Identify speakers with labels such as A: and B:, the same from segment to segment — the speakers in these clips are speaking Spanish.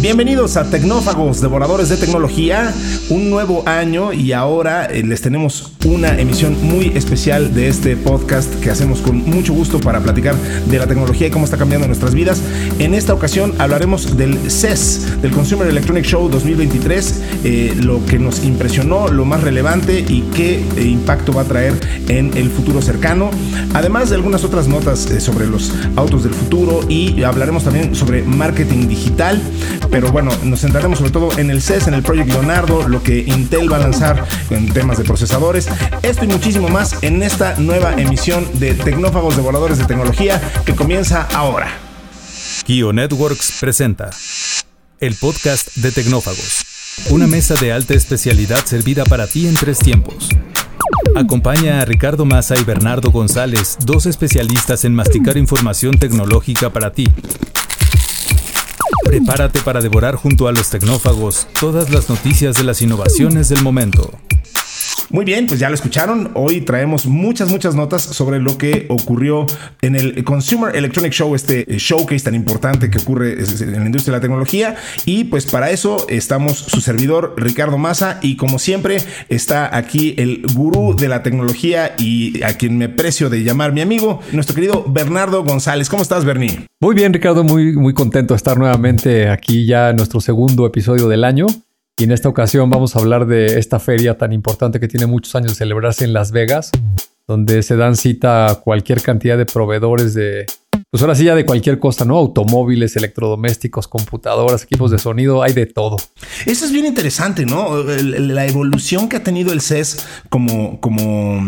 A: Bienvenidos a Tecnófagos, devoradores de tecnología, un nuevo año y ahora eh, les tenemos una emisión muy especial de este podcast que hacemos con mucho gusto para platicar de la tecnología y cómo está cambiando nuestras vidas. En esta ocasión hablaremos del CES, del Consumer Electronic Show 2023, eh, lo que nos impresionó, lo más relevante y qué eh, impacto va a traer en el futuro cercano, además de algunas otras notas sobre los autos del futuro y hablaremos también sobre marketing digital pero bueno, nos centraremos sobre todo en el CES, en el Project Leonardo, lo que Intel va a lanzar en temas de procesadores, esto y muchísimo más en esta nueva emisión de Tecnófagos Devoradores de Tecnología que comienza ahora.
B: Kio Networks presenta el podcast de Tecnófagos, una mesa de alta especialidad servida para ti en tres tiempos. Acompaña a Ricardo Massa y Bernardo González, dos especialistas en masticar información tecnológica para ti Prepárate para devorar junto a los tecnófagos todas las noticias de las innovaciones del momento.
A: Muy bien, pues ya lo escucharon. Hoy traemos muchas, muchas notas sobre lo que ocurrió en el Consumer Electronic Show, este showcase tan importante que ocurre en la industria de la tecnología. Y pues para eso estamos su servidor Ricardo Massa y como siempre está aquí el gurú de la tecnología y a quien me precio de llamar mi amigo, nuestro querido Bernardo González. ¿Cómo estás, Bernie?
C: Muy bien, Ricardo, muy, muy contento de estar nuevamente aquí ya en nuestro segundo episodio del año. Y en esta ocasión vamos a hablar de esta feria tan importante que tiene muchos años de celebrarse en Las Vegas, donde se dan cita cualquier cantidad de proveedores de pues ahora sí ya de cualquier cosa, ¿no? Automóviles, electrodomésticos, computadoras, equipos de sonido, hay de todo.
A: Eso es bien interesante, ¿no? La evolución que ha tenido el CES como, como,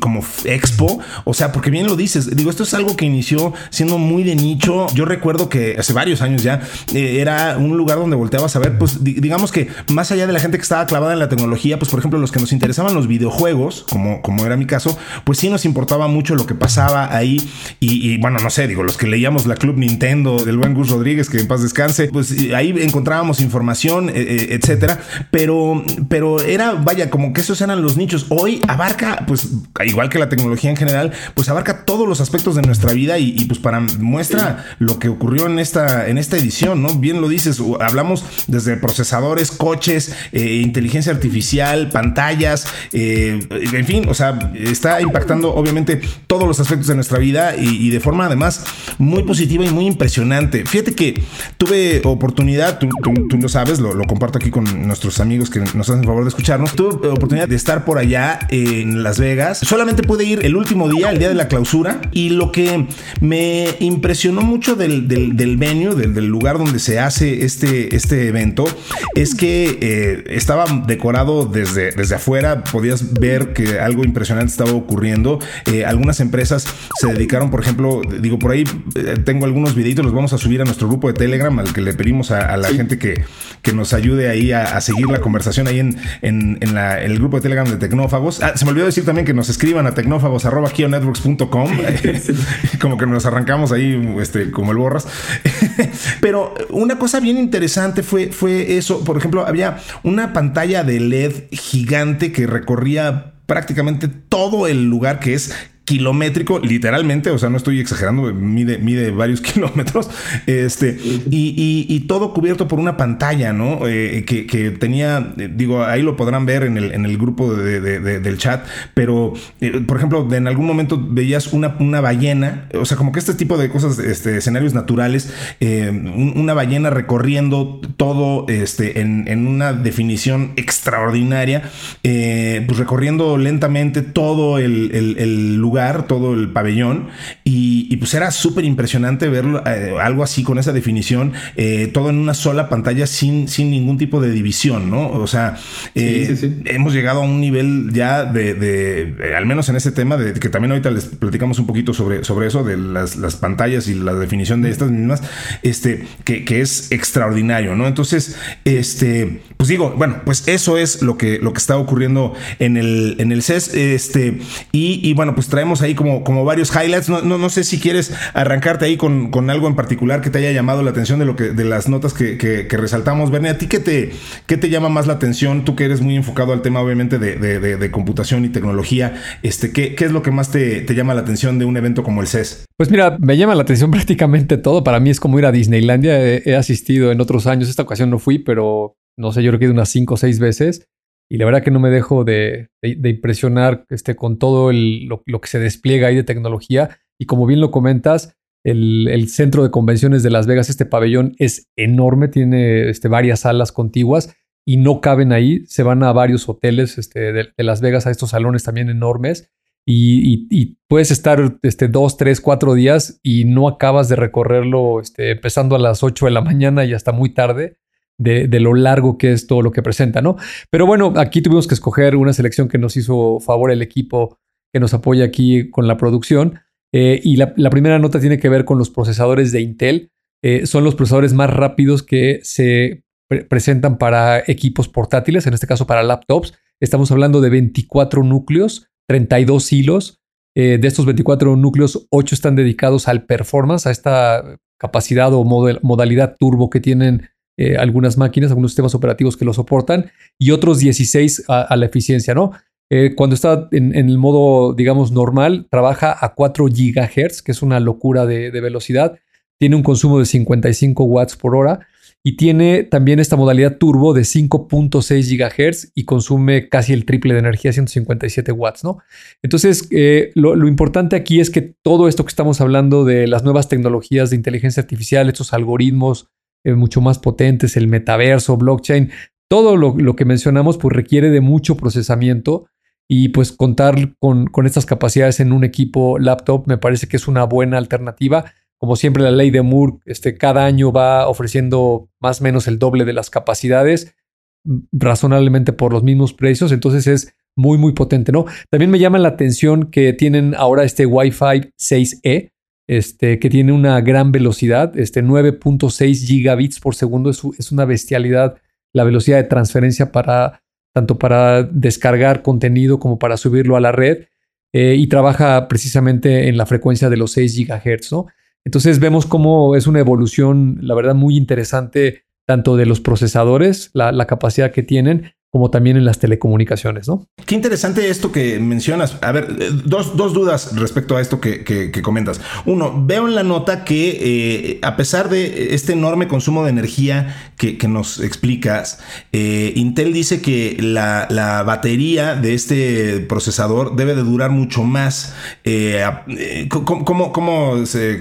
A: como expo, o sea, porque bien lo dices, digo, esto es algo que inició siendo muy de nicho. Yo recuerdo que hace varios años ya eh, era un lugar donde volteabas a ver, pues digamos que más allá de la gente que estaba clavada en la tecnología, pues por ejemplo los que nos interesaban los videojuegos, como, como era mi caso, pues sí nos importaba mucho lo que pasaba ahí y, y bueno, no sé, digo, los que leíamos la Club Nintendo del buen Gus Rodríguez, que en paz descanse, pues ahí encontrábamos información, eh, eh, etcétera, pero, pero era, vaya, como que esos eran los nichos. Hoy abarca, pues, igual que la tecnología en general, pues abarca todos los aspectos de nuestra vida y, pues para muestra lo que ocurrió en esta, en esta edición, ¿no? Bien lo dices, hablamos desde procesadores, coches, eh, inteligencia artificial, pantallas, en fin, o sea, está impactando obviamente todos los aspectos de nuestra vida y de forma además muy positiva y muy impresionante. Fíjate que tuve oportunidad, tú, tú, lo sabes, lo, comparto aquí con nuestros amigos que nos hacen el favor de escucharnos. Tuve oportunidad de estar por allá en Las Vegas. Solamente pude ir el último día, el día de la clausura, y lo que me impresionó mucho del, del, venue, del, lugar donde se hace este, este evento, es que eh, estaba decorado desde, desde afuera, podías ver que algo impresionante estaba ocurriendo. Eh, algunas empresas se dedicaron, por ejemplo, digo, por ahí eh, tengo algunos videitos, los vamos a subir a nuestro grupo de Telegram, al que le pedimos a, la gente que, que, nos ayude ahí a, seguir la conversación ahí en, en, el grupo de Telegram de Tecnófagos. Ah, se me olvidó decir también que nos escriban a tecnófagos.com, como que nos arrancamos ahí este, como el borras. Pero una cosa bien interesante fue, fue eso, por ejemplo, había una pantalla de LED gigante que recorría prácticamente todo el lugar que es kilométrico, literalmente, o sea, no estoy exagerando, mide, mide varios kilómetros, este, y, todo cubierto por una pantalla, ¿no? Eh, que, tenía, eh, digo, ahí lo podrán ver en el, en el grupo del chat, pero, eh, por ejemplo, en algún momento veías una, una ballena, o sea, como que este tipo de cosas, este, escenarios naturales, una ballena recorriendo todo, este, en, en una definición extraordinaria, pues recorriendo lentamente todo el lugar todo el pabellón, y, pues era súper impresionante verlo, eh, algo así con esa definición, eh, todo en una sola pantalla sin, sin ningún tipo de división, ¿no? O sea, eh, hemos llegado a un nivel ya de, al menos en ese tema, de que también ahorita les platicamos un poquito sobre, sobre eso, de las, pantallas y la definición de estas mismas, este, que, que es extraordinario, ¿no? Entonces, este, pues digo, bueno, pues eso es lo que, lo que está ocurriendo en el, en el CES, este, y, y bueno, pues traemos ahí como, como varios highlights. No, no, sé si quieres arrancarte ahí con, algo en particular que te haya llamado la atención de lo que de las notas que, resaltamos. Bernie, ¿a ti qué te, qué te llama más la atención? Tú que eres muy enfocado al tema, obviamente, de, computación y tecnología, este, ¿qué, ¿qué, es lo que más te, te, llama la atención de un evento como el CES?
C: Pues mira, me llama la atención prácticamente todo. Para mí es como ir a Disneylandia. He, asistido en otros años. Esta ocasión no fui, pero no sé, yo creo que he unas cinco o seis veces. Y la verdad que no me dejo de, impresionar este, con todo lo, que se despliega ahí de tecnología. Y como bien lo comentas, el, centro de convenciones de Las Vegas, este pabellón es enorme, tiene este, varias salas contiguas y no caben ahí. Se van a varios hoteles este, de, Las Vegas, a estos salones también enormes. Y, puedes estar este, dos, tres, cuatro días y no acabas de recorrerlo este, empezando a las 8 de la mañana y hasta muy tarde de, lo largo que es todo lo que presenta, ¿no? Pero bueno, aquí tuvimos que escoger una selección que nos hizo favor el equipo que nos apoya aquí con la producción. Eh, y la, primera nota tiene que ver con los procesadores de Intel. Eh, son los procesadores más rápidos que se presentan para equipos portátiles, en este caso para laptops. Estamos hablando de 24 núcleos, 32 hilos. Eh, de estos 24 núcleos, 8 están dedicados al performance, a esta capacidad o modalidad turbo que tienen eh, algunas máquinas, algunos sistemas operativos que lo soportan y otros 16 a, la eficiencia, ¿no? Eh, cuando está en, el modo, digamos, normal, trabaja a 4 GHz, que es una locura de, velocidad. Tiene un consumo de 55 watts por hora y tiene también esta modalidad turbo de 5.6 GHz y consume casi el triple de energía, 157 watts, ¿no? Entonces, eh, lo, lo, importante aquí es que todo esto que estamos hablando de las nuevas tecnologías de inteligencia artificial, estos algoritmos eh, mucho más potentes, el metaverso, blockchain, todo lo, que mencionamos pues requiere de mucho procesamiento y pues contar con, con, estas capacidades en un equipo laptop me parece que es una buena alternativa. Como siempre la ley de Moore este, cada año va ofreciendo más o menos el doble de las capacidades, mm, razonablemente por los mismos precios, entonces es muy muy potente, ¿no? También me llama la atención que tienen ahora este Wi-Fi 6E, este, que tiene una gran velocidad, este 9.6 gigabits por segundo, es, una bestialidad la velocidad de transferencia para tanto para descargar contenido como para subirlo a la red eh, y trabaja precisamente en la frecuencia de los 6 gigahertz. Entonces vemos cómo es una evolución, la verdad, muy interesante tanto de los procesadores, la capacidad que tienen, como también en las telecomunicaciones, ¿no?
A: Qué interesante esto que mencionas. A ver, eh, dos, dudas respecto a esto que, comentas. Uno, veo en la nota que eh, a pesar de este enorme consumo de energía que, nos explicas, eh, Intel dice que la, batería de este procesador debe de durar mucho más. ¿cómo, cómo, se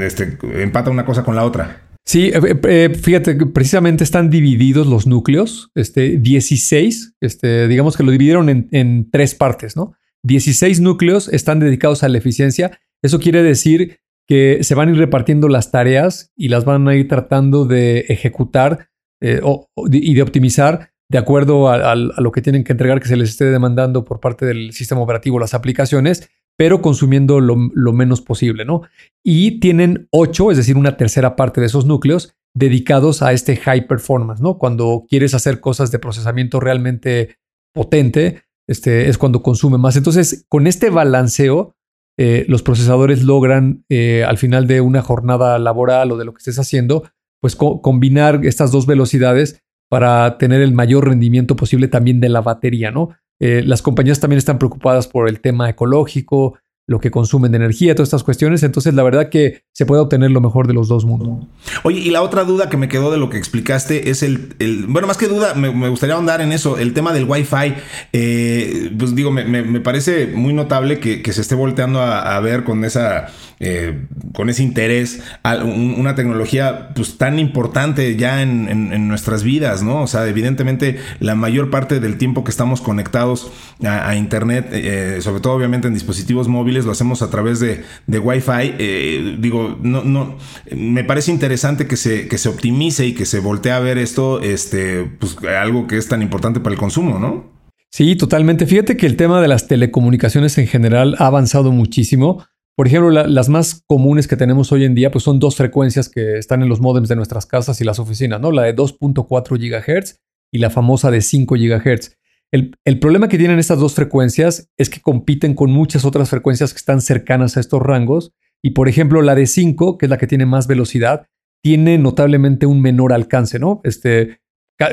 A: este, empata una cosa con la otra?
C: Sí, eh, eh, eh, fíjate que precisamente están divididos los núcleos, este, 16, este, digamos que lo dividieron en, tres partes, ¿no? 16 núcleos están dedicados a la eficiencia. Eso quiere decir que se van a ir repartiendo las tareas y las van a ir tratando de ejecutar y de optimizar de acuerdo a, lo que tienen que entregar que se les esté demandando por parte del sistema operativo, las aplicaciones, pero consumiendo lo, menos posible, ¿no? Y tienen ocho, es decir, una tercera parte de esos núcleos dedicados a este high performance, ¿no? Cuando quieres hacer cosas de procesamiento realmente potente, este, es cuando consume más. Entonces, con este balanceo, eh, los procesadores logran eh, al final de una jornada laboral o de lo que estés haciendo, pues combinar estas dos velocidades para tener el mayor rendimiento posible también de la batería, ¿no? Eh, las compañías también están preocupadas por el tema ecológico, lo que consumen de energía, todas estas cuestiones. Entonces, la verdad que se puede obtener lo mejor de los dos mundos.
A: Oye, y la otra duda que me quedó de lo que explicaste es el, bueno, más que duda, me, gustaría ahondar en eso, el tema del Wi-Fi. Eh, pues digo, me, parece muy notable que, se esté volteando a, ver con esa, eh, con ese interés a una tecnología pues tan importante ya en, nuestras vidas, ¿no? O sea, evidentemente la mayor parte del tiempo que estamos conectados a, Internet, eh, sobre todo obviamente en dispositivos móviles, lo hacemos a través de, de Wi-Fi. Eh, digo, no, no, me parece interesante que se, que se optimice y que se voltee a ver esto, este, pues algo que es tan importante para el consumo, ¿no?
C: Sí, totalmente. Fíjate que el tema de las telecomunicaciones en general ha avanzado muchísimo. Por ejemplo, las más comunes que tenemos hoy en día pues son dos frecuencias que están en los modems de nuestras casas y las oficinas, ¿no? La de 2.4 GHz y la famosa de 5 GHz. El, problema que tienen estas dos frecuencias es que compiten con muchas otras frecuencias que están cercanas a estos rangos Y por ejemplo, la de 5, que es la que tiene más velocidad, tiene notablemente un menor alcance, ¿no? Este,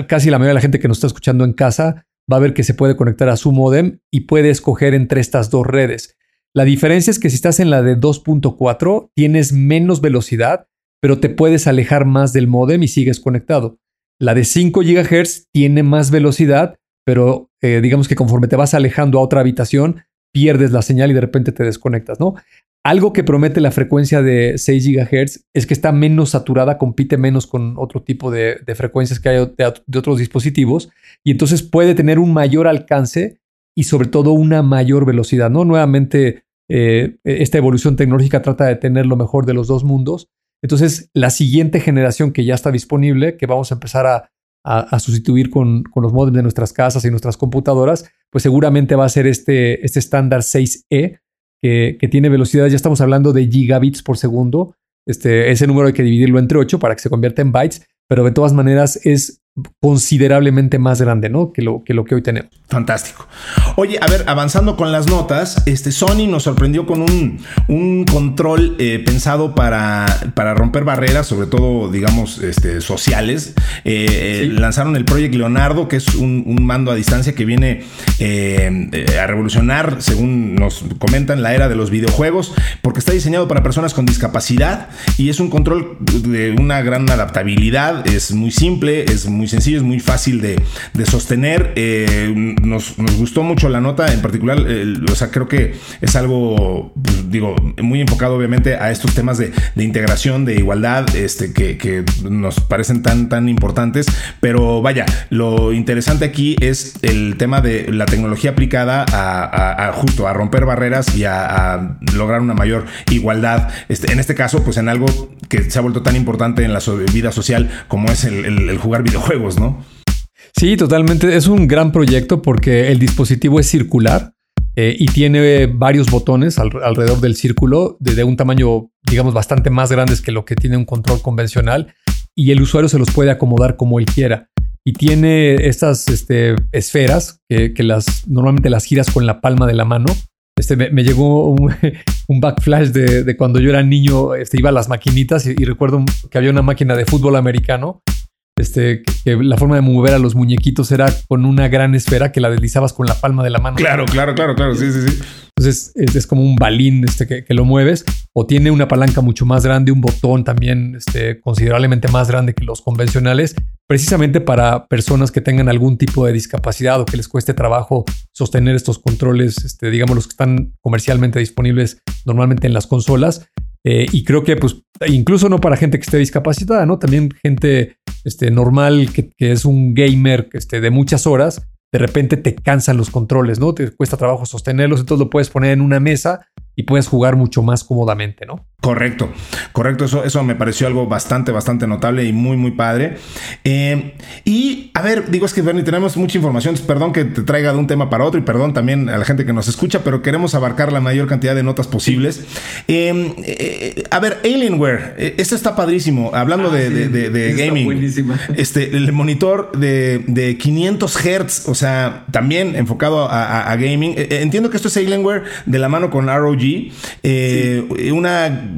C: casi la mayoría de la gente que nos está escuchando en casa va a ver que se puede conectar a su modem y puede escoger entre estas dos redes. La diferencia es que si estás en la de 2.4 tienes menos velocidad, pero te puedes alejar más del modem y sigues conectado. La de 5 GHz tiene más velocidad, pero eh, digamos que conforme te vas alejando a otra habitación, pierdes la señal y de repente te desconectas, ¿no? Algo que promete la frecuencia de 6 GHz es que está menos saturada, compite menos con otro tipo de, frecuencias que hay de, otros dispositivos y entonces puede tener un mayor alcance y sobre todo una mayor velocidad, ¿no? Nuevamente, eh, esta evolución tecnológica trata de tener lo mejor de los dos mundos. Entonces, la siguiente generación que ya está disponible, que vamos a empezar a, sustituir con, los modems de nuestras casas y nuestras computadoras, pues seguramente va a ser este, este estándar 6E, que, tiene velocidad, ya estamos hablando de gigabits por segundo. Este, ese número hay que dividirlo entre 8 para que se convierta en bytes, pero de todas maneras es considerablemente más grande, ¿no? Que lo, que lo que hoy tenemos.
A: Fantástico. Oye, a ver, avanzando con las notas, este Sony nos sorprendió con un, un control eh, pensado para, para romper barreras, sobre todo, digamos, este, sociales. Eh, eh, lanzaron el Project Leonardo, que es un, mando a distancia que viene a revolucionar, según nos comentan, la era de los videojuegos, porque está diseñado para personas con discapacidad y es un control de una gran adaptabilidad, es muy simple, es muy sencillo, es muy fácil de, sostener. Eh, nos, gustó mucho la nota, en particular, o sea, creo que es algo, pues, digo, muy enfocado obviamente a estos temas de, integración, de igualdad, este, que, nos parecen tan, tan importantes. Pero vaya, lo interesante aquí es el tema de la tecnología aplicada a, justo a romper barreras y a, lograr una mayor igualdad. Este, en este caso, pues en algo que se ha vuelto tan importante en la vida social como es el jugar videojuegos ¿no?
C: Sí, totalmente. Es un gran proyecto porque el dispositivo es circular eh, y tiene varios botones alrededor del círculo de, un tamaño, digamos, bastante más grandes que lo que tiene un control convencional y el usuario se los puede acomodar como él quiera. Y tiene estas este, esferas que, las normalmente las giras con la palma de la mano. Este, me, llegó un, backflash de, cuando yo era niño, este, iba a las maquinitas y recuerdo que había una máquina de fútbol americano este, que la forma de mover a los muñequitos era con una gran esfera que la deslizabas con la palma de la mano.
A: Claro, claro, claro, claro, sí, sí, sí.
C: Entonces es, como un balín este, que, lo mueves o tiene una palanca mucho más grande, un botón también este, considerablemente más grande que los convencionales, precisamente para personas que tengan algún tipo de discapacidad o que les cueste trabajo sostener estos controles, este, digamos los que están comercialmente disponibles normalmente en las consolas. Eh, y creo que, pues, incluso no para gente que esté discapacitada, ¿no? También gente este, normal que, es un gamer este, de muchas horas, de repente te cansan los controles, ¿no? Te cuesta trabajo sostenerlos, entonces lo puedes poner en una mesa y puedes jugar mucho más cómodamente, ¿no?
A: Correcto, correcto, eso, eso me pareció algo bastante, bastante notable y muy, muy padre. Eh, y a ver, digo, es que Bernie, tenemos mucha información, perdón que te traiga de un tema para otro y perdón también a la gente que nos escucha, pero queremos abarcar la mayor cantidad de notas posibles. Eh, eh, a ver, Alienware, esto está padrísimo, hablando ah, de, gaming. Este, el monitor de, 500 Hz, o sea, también enfocado a, a gaming. entiendo que esto es Alienware de la mano con ROG eh, una.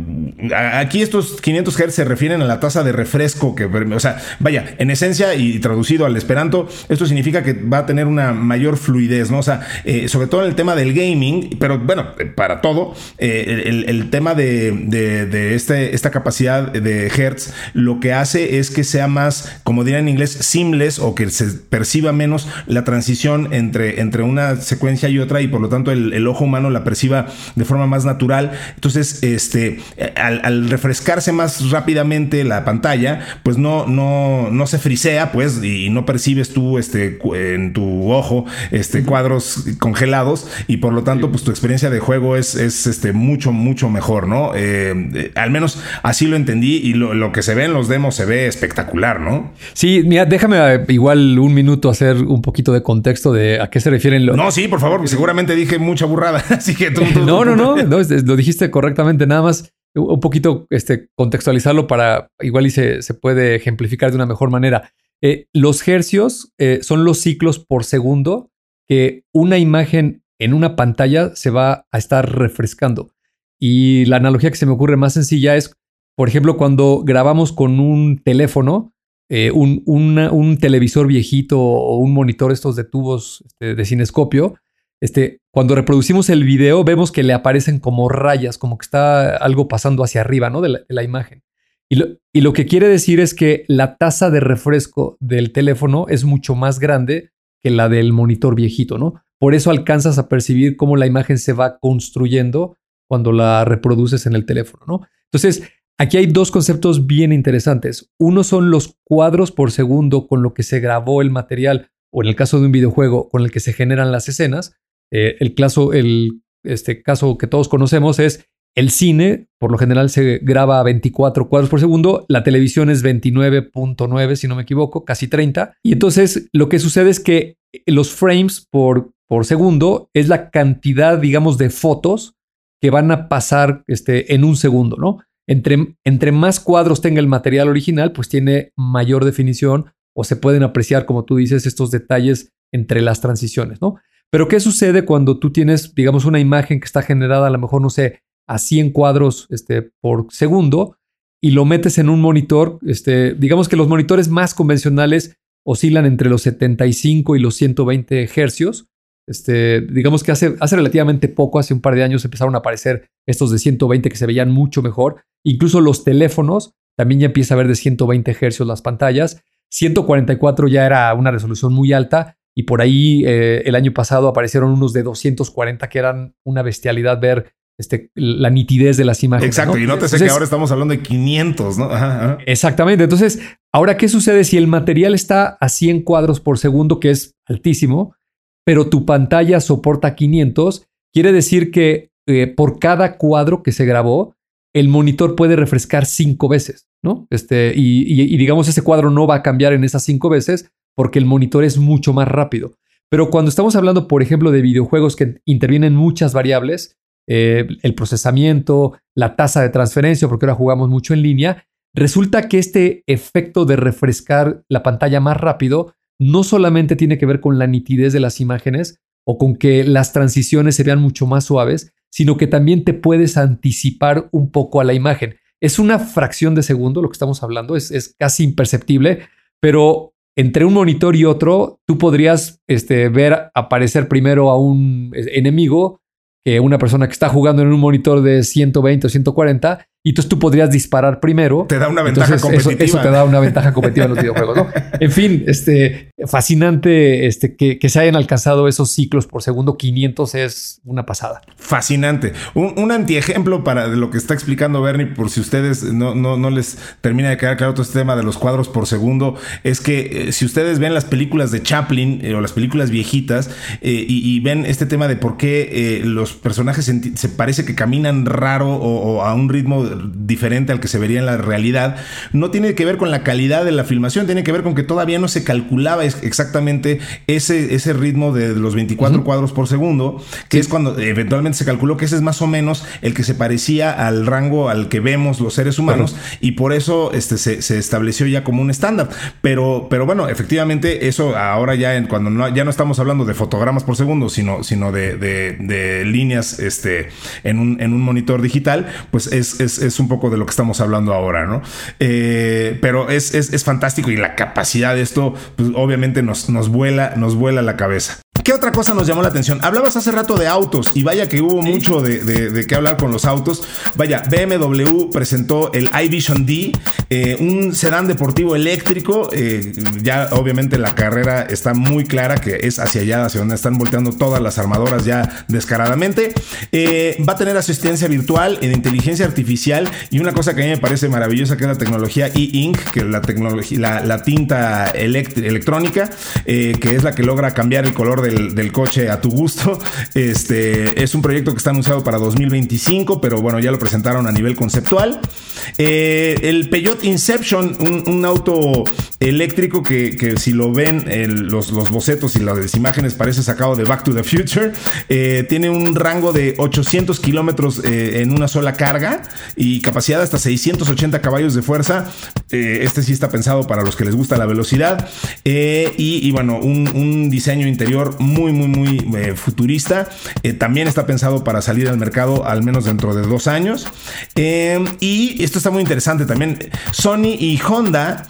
A: Aquí estos 500 Hz se refieren a la tasa de refresco que. O sea, vaya, en esencia y traducido al esperanto, esto significa que va a tener una mayor fluidez, ¿no? O sea, eh, sobre todo en el tema del gaming, pero bueno, para todo, eh, el, tema de, este, esta capacidad de Hertz lo que hace es que sea más, como diría en inglés, seamless o que se perciba menos la transición entre, entre una secuencia y otra y por lo tanto el, el ojo humano la perciba de forma más natural. Entonces, este, al, refrescarse más rápidamente la pantalla, pues no, no, no se frisea, pues, y no percibes tú, este, en tu ojo, este, cuadros congelados, y por lo tanto, pues tu experiencia de juego es, es este, mucho, mucho mejor, ¿no? Eh, eh, al menos así lo entendí, y lo, que se ve en los demos se ve espectacular, ¿no?
C: Sí, mira, déjame eh, igual un minuto hacer un poquito de contexto de a qué se refieren los.
A: No, sí, por favor, seguramente dije mucha burrada, así que tú,
C: no, no, no, no, lo dijiste correctamente, nada más un poquito este, contextualizarlo para igual y se, puede ejemplificar de una mejor manera. Eh, los hercios eh, son los ciclos por segundo que una imagen en una pantalla se va a estar refrescando. Y la analogía que se me ocurre más sencilla es, por ejemplo, cuando grabamos con un teléfono, eh, un, un, televisor viejito o un monitor estos de tubos este, de cinescopio, este, cuando reproducimos el video vemos que le aparecen como rayas, como que está algo pasando hacia arriba ¿no? de, la, imagen. Y lo, y lo, que quiere decir es que la tasa de refresco del teléfono es mucho más grande que la del monitor viejito, ¿no? Por eso alcanzas a percibir cómo la imagen se va construyendo cuando la reproduces en el teléfono, ¿no? Entonces, aquí hay dos conceptos bien interesantes. Uno son los cuadros por segundo con lo que se grabó el material, o en el caso de un videojuego, con el que se generan las escenas. Eh, el, caso, el este caso que todos conocemos es el cine, por lo general se graba a 24 cuadros por segundo, la televisión es 29.9, si no me equivoco, casi 30. Y entonces lo que sucede es que los frames por, por segundo es la cantidad, digamos, de fotos que van a pasar este, en un segundo, ¿no? Entre, entre más cuadros tenga el material original, pues tiene mayor definición o se pueden apreciar, como tú dices, estos detalles entre las transiciones, ¿no? Pero ¿qué sucede cuando tú tienes, digamos, una imagen que está generada a lo mejor, no sé, a 100 cuadros este, por segundo y lo metes en un monitor? Este, digamos que los monitores más convencionales oscilan entre los 75 y los 120 hercios. Este, digamos que hace, hace relativamente poco, hace un par de años, empezaron a aparecer estos de 120 que se veían mucho mejor. Incluso los teléfonos también ya empieza a ver de 120 hercios las pantallas. 144 ya era una resolución muy alta y por ahí eh, el año pasado aparecieron unos de 240 que eran una bestialidad ver este, la nitidez de las imágenes.
A: Exacto, y nótese que ahora estamos hablando de 500, ¿no?
C: Exactamente. Entonces, ahora, ¿qué sucede si el material está a 100 cuadros por segundo, que es altísimo, pero tu pantalla soporta 500? Quiere decir que eh, por cada cuadro que se grabó, el monitor puede refrescar cinco veces, ¿no? Este, y, digamos, ese cuadro no va a cambiar en esas cinco veces porque el monitor es mucho más rápido. Pero cuando estamos hablando, por ejemplo, de videojuegos que intervienen muchas variables, eh, el procesamiento, la tasa de transferencia, porque ahora jugamos mucho en línea, resulta que este efecto de refrescar la pantalla más rápido no solamente tiene que ver con la nitidez de las imágenes o con que las transiciones se vean mucho más suaves, sino que también te puedes anticipar un poco a la imagen. Es una fracción de segundo lo que estamos hablando, es, es casi imperceptible, pero entre un monitor y otro, tú podrías este, ver aparecer primero a un eh, enemigo una persona que está jugando en un monitor de 120 o 140 y entonces tú podrías disparar primero.
A: Te da una ventaja competitiva.
C: Eso, te da una ventaja competitiva en los videojuegos, ¿no? En fin, este, fascinante este, que, se hayan alcanzado esos ciclos por segundo 500 es una pasada.
A: Fascinante. Un, un antiejemplo para lo que está explicando Bernie, por si ustedes no, no, no les termina de quedar claro todo este tema de los cuadros por segundo, es que eh, si ustedes ven las películas de Chaplin eh, o las películas viejitas eh, y, ven este tema de por qué los personajes se, parece que caminan raro o a un ritmo diferente al que se vería en la realidad, no tiene que ver con la calidad de la filmación, tiene que ver con que todavía no se calculaba exactamente ese, ese ritmo de los 24 cuadros por segundo, que es cuando eventualmente se calculó que ese es más o menos el que se parecía al rango al que vemos los seres humanos y por eso este, se, estableció ya como un estándar. Pero, pero bueno, efectivamente eso ahora ya en, cuando no, ya no estamos hablando de fotogramas por segundo, sino, sino de, de, líneas este, en, un, en un monitor digital, pues es es, un poco de lo que estamos hablando ahora, ¿no? Eh, pero es, es, fantástico y la capacidad de esto, pues obviamente nos, nos, vuela, nos vuela la cabeza. ¿Qué otra cosa nos llamó la atención? Hablabas hace rato de autos y vaya que hubo mucho de, de, qué hablar con los autos. Vaya, BMW presentó el iVision D, eh, un sedán deportivo eléctrico. Eh, ya obviamente la carrera está muy clara que es hacia allá, hacia donde están volteando todas las armadoras ya descaradamente. Eh, va a tener asistencia virtual en inteligencia artificial y una cosa que a mí me parece maravillosa que es la tecnología e-ink, que es la tecnología, la, tinta electrónica, que es la que logra cambiar el color de del, coche a tu gusto. Este es un proyecto que está anunciado para 2025, pero bueno, ya lo presentaron a nivel conceptual. Eh, el Peugeot Inception, un, auto eléctrico que, si lo ven los, los, bocetos y las imágenes parece sacado de Back to the Future. Eh, tiene un rango de 800 kilómetros eh, en una sola carga y capacidad hasta 680 caballos de fuerza. Eh, este sí está pensado para los que les gusta la velocidad. Y, bueno, un, diseño interior muy, muy, muy futurista. también está pensado para salir al mercado al menos dentro de dos años. y esto está muy interesante también. Sony y Honda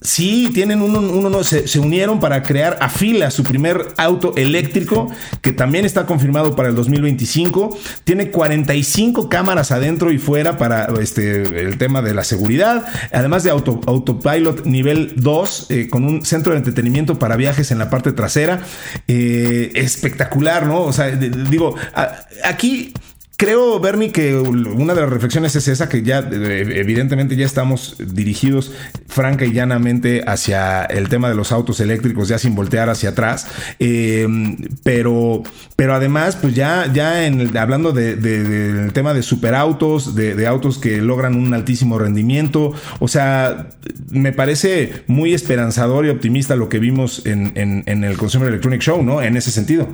A: Sí, tienen uno, uno se, unieron para crear Afila, su primer auto eléctrico, que también está confirmado para el 2025. Tiene 45 cámaras adentro y fuera para este, el tema de la seguridad, además de auto, autopilot nivel 2, eh, con un centro de entretenimiento para viajes en la parte trasera. Eh, espectacular, ¿no? O sea, digo, aquí Creo, Bernie, que una de las reflexiones es esa, que ya evidentemente ya estamos dirigidos franca y llanamente hacia el tema de los autos eléctricos, ya sin voltear hacia atrás. Em, pero, pero además, pues ya, ya en hablando del tema de superautos, de, autos que logran un altísimo rendimiento, o sea, me parece muy esperanzador y optimista lo que vimos en, en el Consumer Electronic Show, ¿no? En ese sentido.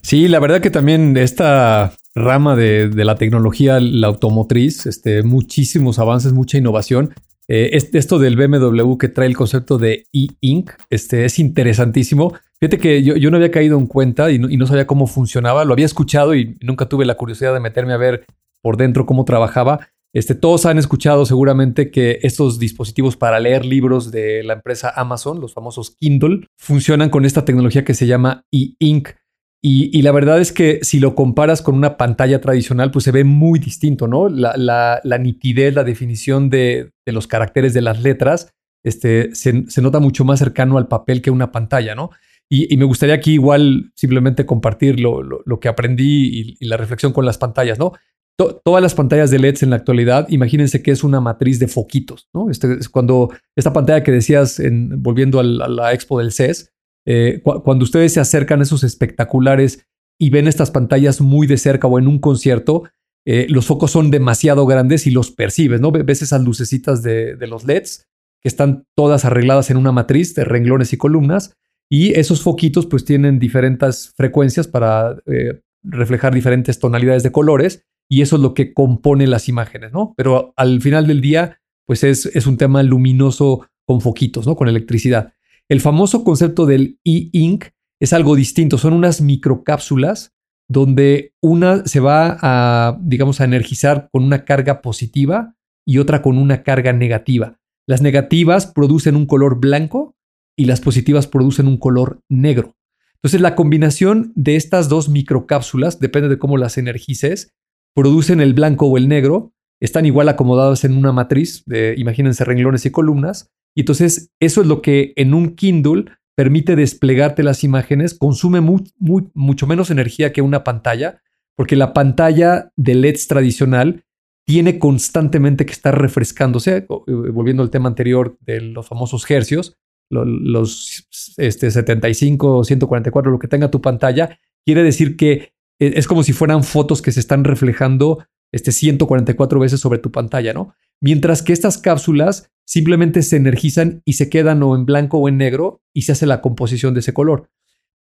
C: Sí, la verdad que también esta rama de, la tecnología, la automotriz, este, muchísimos avances, mucha innovación. Eh, esto del BMW que trae el concepto de e-ink este, es interesantísimo. Fíjate que yo, no había caído en cuenta y no, sabía cómo funcionaba. Lo había escuchado y nunca tuve la curiosidad de meterme a ver por dentro cómo trabajaba. Este, todos han escuchado seguramente que estos dispositivos para leer libros de la empresa Amazon, los famosos Kindle, funcionan con esta tecnología que se llama e-ink. Y, la verdad es que si lo comparas con una pantalla tradicional, pues se ve muy distinto, ¿no? La, nitidez, la definición de, los caracteres de las letras, este, se, nota mucho más cercano al papel que una pantalla, ¿no? Y, me gustaría aquí igual simplemente compartir lo, que aprendí y, la reflexión con las pantallas, ¿no? todas las pantallas de LEDs en la actualidad, imagínense que es una matriz de foquitos, ¿no? Este, es cuando esta pantalla que decías, en, volviendo a la expo del CES, eh, cuando ustedes se acercan a esos espectaculares y ven estas pantallas muy de cerca o en un concierto, eh, los focos son demasiado grandes y los percibes, ¿no? Ves esas lucecitas de, los LEDs que están todas arregladas en una matriz de renglones y columnas y esos foquitos pues tienen diferentes frecuencias para eh, reflejar diferentes tonalidades de colores y eso es lo que compone las imágenes, ¿no? Pero al final del día pues es, es un tema luminoso con foquitos, ¿no? Con electricidad. El famoso concepto del e-ink es algo distinto, son unas microcápsulas donde una se va a, digamos, a energizar con una carga positiva y otra con una carga negativa. Las negativas producen un color blanco y las positivas producen un color negro. Entonces la combinación de estas dos microcápsulas, depende de cómo las energices, producen el blanco o el negro, están igual acomodadas en una matriz, de, imagínense renglones y columnas, y entonces eso es lo que en un Kindle permite desplegarte las imágenes, consume mucho menos energía que una pantalla, porque la pantalla de LEDs tradicional tiene constantemente que estar refrescándose, eh, volviendo al tema anterior de los famosos hercios, los, este, 75, 144, lo que tenga tu pantalla, quiere decir que eh, es como si fueran fotos que se están reflejando este 144 veces sobre tu pantalla, ¿no? Mientras que estas cápsulas simplemente se energizan y se quedan o en blanco o en negro y se hace la composición de ese color.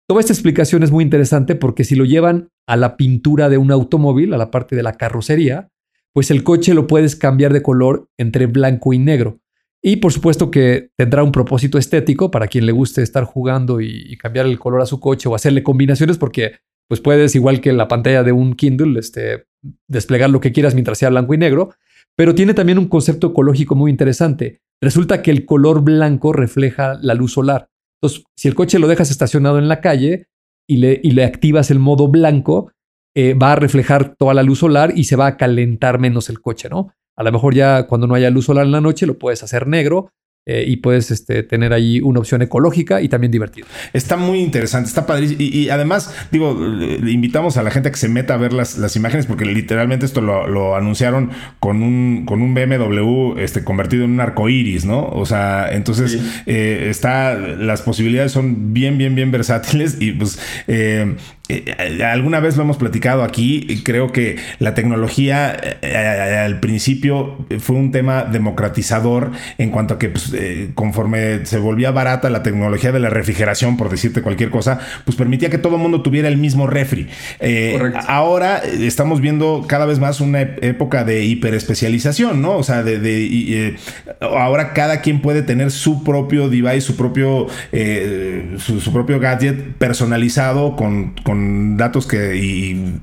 C: Toda esta explicación es muy interesante porque si lo llevan a la pintura de un automóvil, a la parte de la carrocería, pues el coche lo puedes cambiar de color entre blanco y negro. Y por supuesto que tendrá un propósito estético para quien le guste estar jugando y, cambiar el color a su coche o hacerle combinaciones porque pues puedes, igual que la pantalla de un Kindle, este, desplegar lo que quieras mientras sea blanco y negro. Pero tiene también un concepto ecológico muy interesante. Resulta que el color blanco refleja la luz solar. Entonces, si el coche lo dejas estacionado en la calle y le, activas el modo blanco, eh, va a reflejar toda la luz solar y se va a calentar menos el coche, ¿no? A lo mejor ya cuando no haya luz solar en la noche lo puedes hacer negro eh, y puedes este, tener ahí una opción ecológica y también divertida.
A: Está muy interesante, está padrísimo. Y, además, digo, invitamos a la gente a que se meta a ver las, las imágenes porque literalmente esto lo, anunciaron con un, con un BMW este, convertido en un arco iris, ¿no? O sea, entonces eh, está, las posibilidades son bien, bien, bien versátiles y pues eh, eh, alguna vez lo hemos platicado aquí, creo que la tecnología al principio fue un tema democratizador en cuanto a que pues, conforme se volvía barata la tecnología de la refrigeración, por decirte cualquier cosa, pues permitía que todo el mundo tuviera el mismo refri. ahora estamos viendo cada vez más una época de hiperespecialización, ¿no? O sea, de, ahora cada quien puede tener su propio device, su propio, su, propio gadget personalizado con datos que y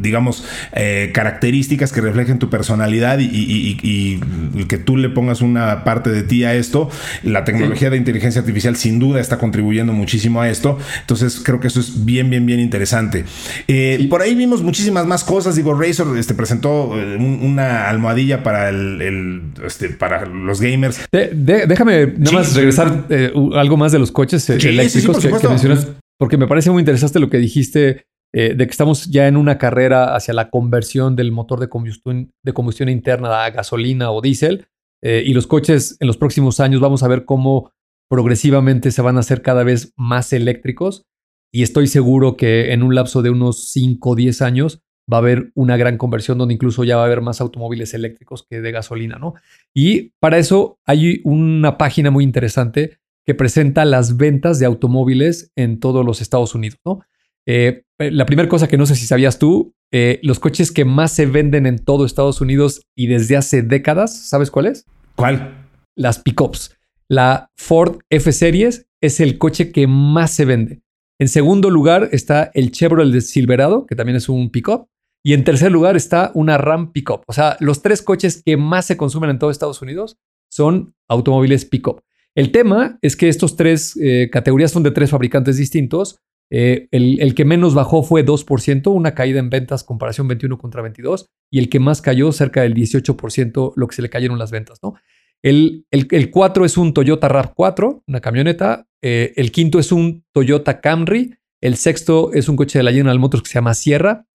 A: digamos, eh, características que reflejen tu personalidad y, que tú le pongas una parte de ti a esto. La tecnología de inteligencia artificial sin duda está contribuyendo muchísimo a esto. Entonces creo que eso es bien, bien, bien interesante. Eh, por ahí vimos muchísimas más cosas. Digo, Razer este, presentó eh, una almohadilla para el, este, para los gamers.
C: déjame nada más regresar algo más de los coches eléctricos que, que mencionas, porque me parece muy interesante lo que dijiste eh, de que estamos ya en una carrera hacia la conversión del motor de combustión, de combustión interna a gasolina o diésel. Eh, y los coches en los próximos años vamos a ver cómo progresivamente se van a hacer cada vez más eléctricos. Y estoy seguro que en un lapso de unos 5 o 10 años va a haber una gran conversión donde incluso ya va a haber más automóviles eléctricos que de gasolina, ¿no? Y para eso hay una página muy interesante que presenta las ventas de automóviles en todos los Estados Unidos, ¿no? Eh, la primera cosa que no sé si sabías tú, eh, los coches que más se venden en todo Estados Unidos y desde hace décadas, ¿sabes cuál es?
A: ¿Cuál?
C: Las pickups. La Ford F Series es el coche que más se vende. En segundo lugar está el Chevrolet Silverado, que también es un pickup. Y en tercer lugar está una Ram Pickup. O sea, los tres coches que más se consumen en todo Estados Unidos son automóviles pickup. El tema es que estos tres eh, categorías son de tres fabricantes distintos, eh, el, que menos bajó fue 2%, una caída en ventas comparación 21 contra 22, y el que más cayó cerca del 18%, lo que se le cayeron las ventas, ¿no? El, el, 4 es un Toyota RAV4, una camioneta. Eh, el quinto es un Toyota Camry. El sexto es un coche de la General Motors que se llama Sierra.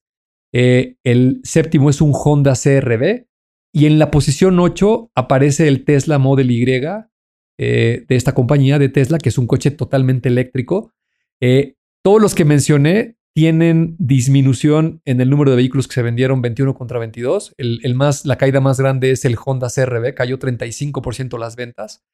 C: El séptimo es un Honda CRB. Y en la posición 8 aparece el Tesla Model Y de esta compañía de Tesla, que es un coche totalmente eléctrico. Todos los que mencioné tienen disminución en el número de vehículos que se vendieron 21 contra 22. El, más, la caída más grande es el Honda CRV, cayó 35% las ventas.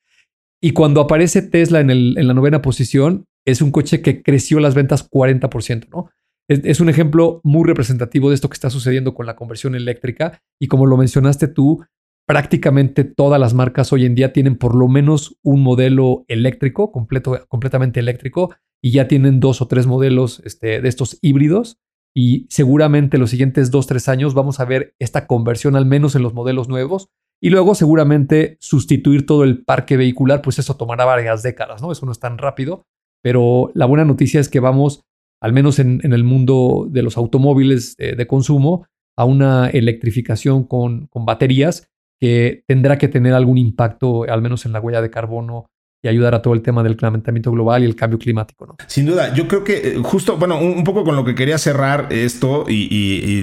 C: Y cuando aparece Tesla en, en, la novena posición, es un coche que creció las ventas 40%, ¿no? Es, es, un ejemplo muy representativo de esto que está sucediendo con la conversión eléctrica. Y como lo mencionaste tú, prácticamente todas las marcas hoy en día tienen por lo menos un modelo eléctrico, completo, completamente eléctrico, y ya tienen dos o tres modelos este, de estos híbridos. Y seguramente los siguientes dos, tres años vamos a ver esta conversión al menos en los modelos nuevos. Y luego seguramente sustituir todo el parque vehicular, pues eso tomará varias décadas, ¿no? Eso no es tan rápido, pero la buena noticia es que vamos, al menos en, el mundo de los automóviles de, de consumo, a una electrificación con baterías que tendrá que tener algún impacto, al menos en la huella de carbono y ayudar a todo el tema del calentamiento global y el cambio climático.
A: Sin duda, yo creo que eh, justo, bueno, un, poco con lo que quería cerrar esto y,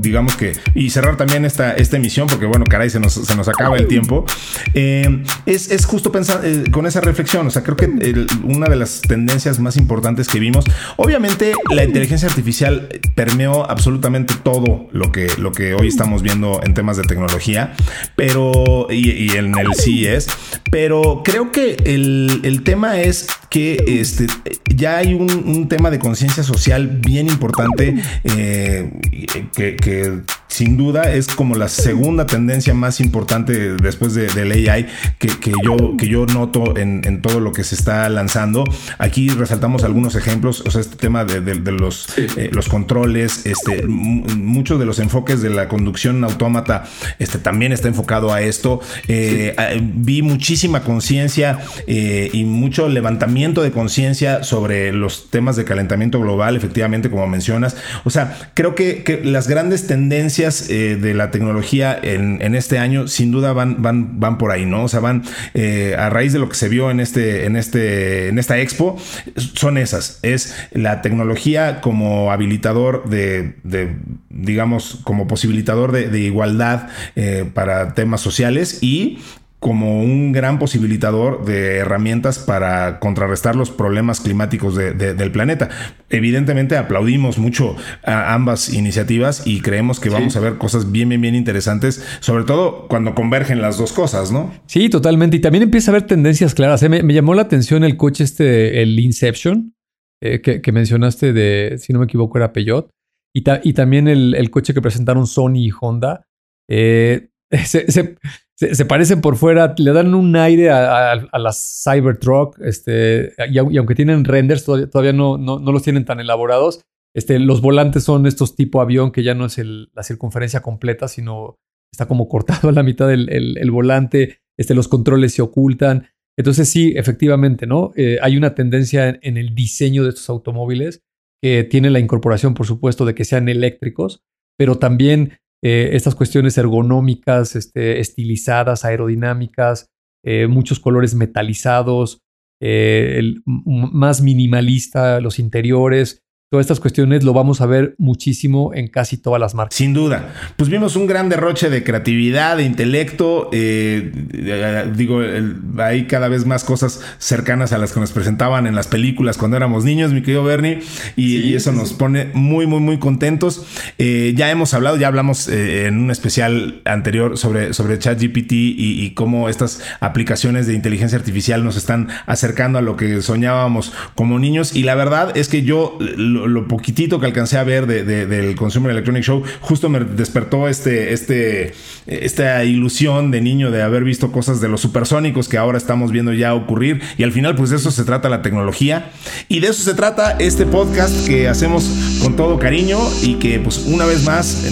A: digamos que, y cerrar también esta, esta emisión, porque bueno, caray, se nos, se nos acaba el tiempo, eh, es, justo pensar eh, con esa reflexión, o sea, creo que una de las tendencias más importantes que vimos, obviamente la inteligencia artificial permeó absolutamente todo lo que, lo que hoy estamos viendo en temas de tecnología, pero, y, y en el CES, pero creo que el, tema es que este, ya hay un, tema de conciencia social bien importante eh, que, sin duda es como la segunda tendencia más importante después de, del AI que, yo, que yo noto en, todo lo que se está lanzando. Aquí resaltamos algunos ejemplos, o sea, este tema de, los, eh, los controles, este, muchos de los enfoques de la conducción autómata este, también está enfocado a esto. Eh, vi muchísima conciencia eh, y mucho levantamiento de conciencia sobre los temas de calentamiento global, efectivamente, como mencionas. O sea, creo que, las grandes tendencias eh, de la tecnología en, este año, sin duda, van, van, van por ahí, ¿no? O sea, van eh, a raíz de lo que se vio en, este, en, este, en esta expo, son esas. Es la tecnología como habilitador de, digamos, como posibilitador de, igualdad para temas sociales y como un gran posibilitador de herramientas para contrarrestar los problemas climáticos del planeta. Evidentemente aplaudimos mucho a ambas iniciativas y creemos que vamos a ver cosas bien, bien, bien interesantes, sobre todo cuando convergen las dos cosas, ¿no?
C: Sí, totalmente. Y también empieza a haber tendencias claras. ¿eh? Me, llamó la atención el coche este, el Inception, eh, que, mencionaste de, si no me equivoco, era Peugeot. Y, y también el, coche que presentaron Sony y Honda. Eh, se, se, parecen por fuera, le dan un aire a, a, las Cybertruck, este, y, aunque tienen renders, todavía, no, no, los tienen tan elaborados. Este, los volantes son estos tipo avión que ya no es la circunferencia completa, sino está como cortado a la mitad del el, volante, este, los controles se ocultan. Entonces sí, efectivamente, ¿no? Eh, hay una tendencia en, el diseño de estos automóviles que tiene la incorporación, por supuesto, de que sean eléctricos, pero también eh, estas cuestiones ergonómicas, este, estilizadas, aerodinámicas, eh, muchos colores metalizados, eh, el, más minimalista, los interiores, Todas estas cuestiones lo vamos a ver muchísimo en casi todas las marcas.
A: Sin duda. Pues vimos un gran derroche de creatividad, de intelecto. Eh, eh, digo, hay cada vez más cosas cercanas a las que nos presentaban en las películas cuando éramos niños, mi querido Bernie. Y, eso nos pone muy, muy, muy contentos. Eh, ya hemos hablado, ya hablamos en un especial anterior sobre, sobre ChatGPT y, y cómo estas aplicaciones de inteligencia artificial nos están acercando a lo que soñábamos como niños. Y la verdad es que yo lo, poquitito que alcancé a ver del Consumer Electronic Show, justo me despertó este, este, esta ilusión de niño de haber visto cosas de los supersónicos que ahora estamos viendo ya ocurrir. Y al final, pues de eso se trata la tecnología. Y de eso se trata este podcast que hacemos con todo cariño y que, pues, una vez más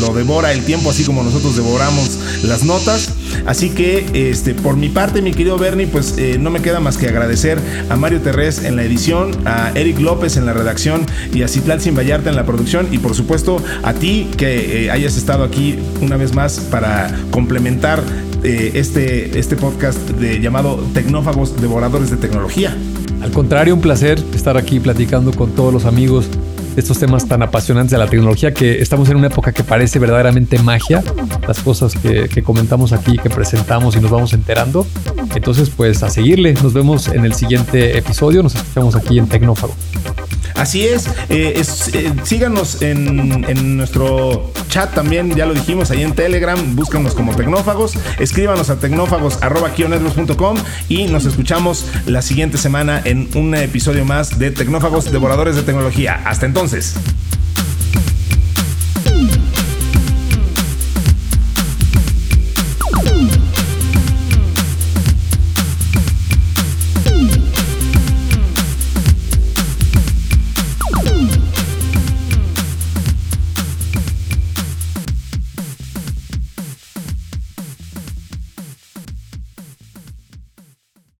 A: lo devora el tiempo, así como nosotros devoramos las notas. Así que, este, por mi parte, mi querido Bernie, pues eh, no me queda más que agradecer a Mario Terrés en la edición, a Eric López en la redacción y a Citlal Sin Vallarta en la producción y por supuesto a ti que eh, hayas estado aquí una vez más para complementar eh, este, este podcast de, llamado Tecnófagos Devoradores de Tecnología.
C: Al contrario, un placer estar aquí platicando con todos los amigos estos temas tan apasionantes de la tecnología que estamos en una época que parece verdaderamente magia, las cosas que, que, comentamos aquí, que presentamos y nos vamos enterando. Entonces, pues a seguirle, nos vemos en el siguiente episodio, nos escuchamos aquí en Tecnófago.
A: Así es, eh, eh, síganos en, nuestro chat también, ya lo dijimos, ahí en Telegram, búscanos como Tecnófagos, escríbanos a tecnófagos.com y nos escuchamos la siguiente semana en un episodio más de Tecnófagos, Devoradores de Tecnología. Hasta entonces.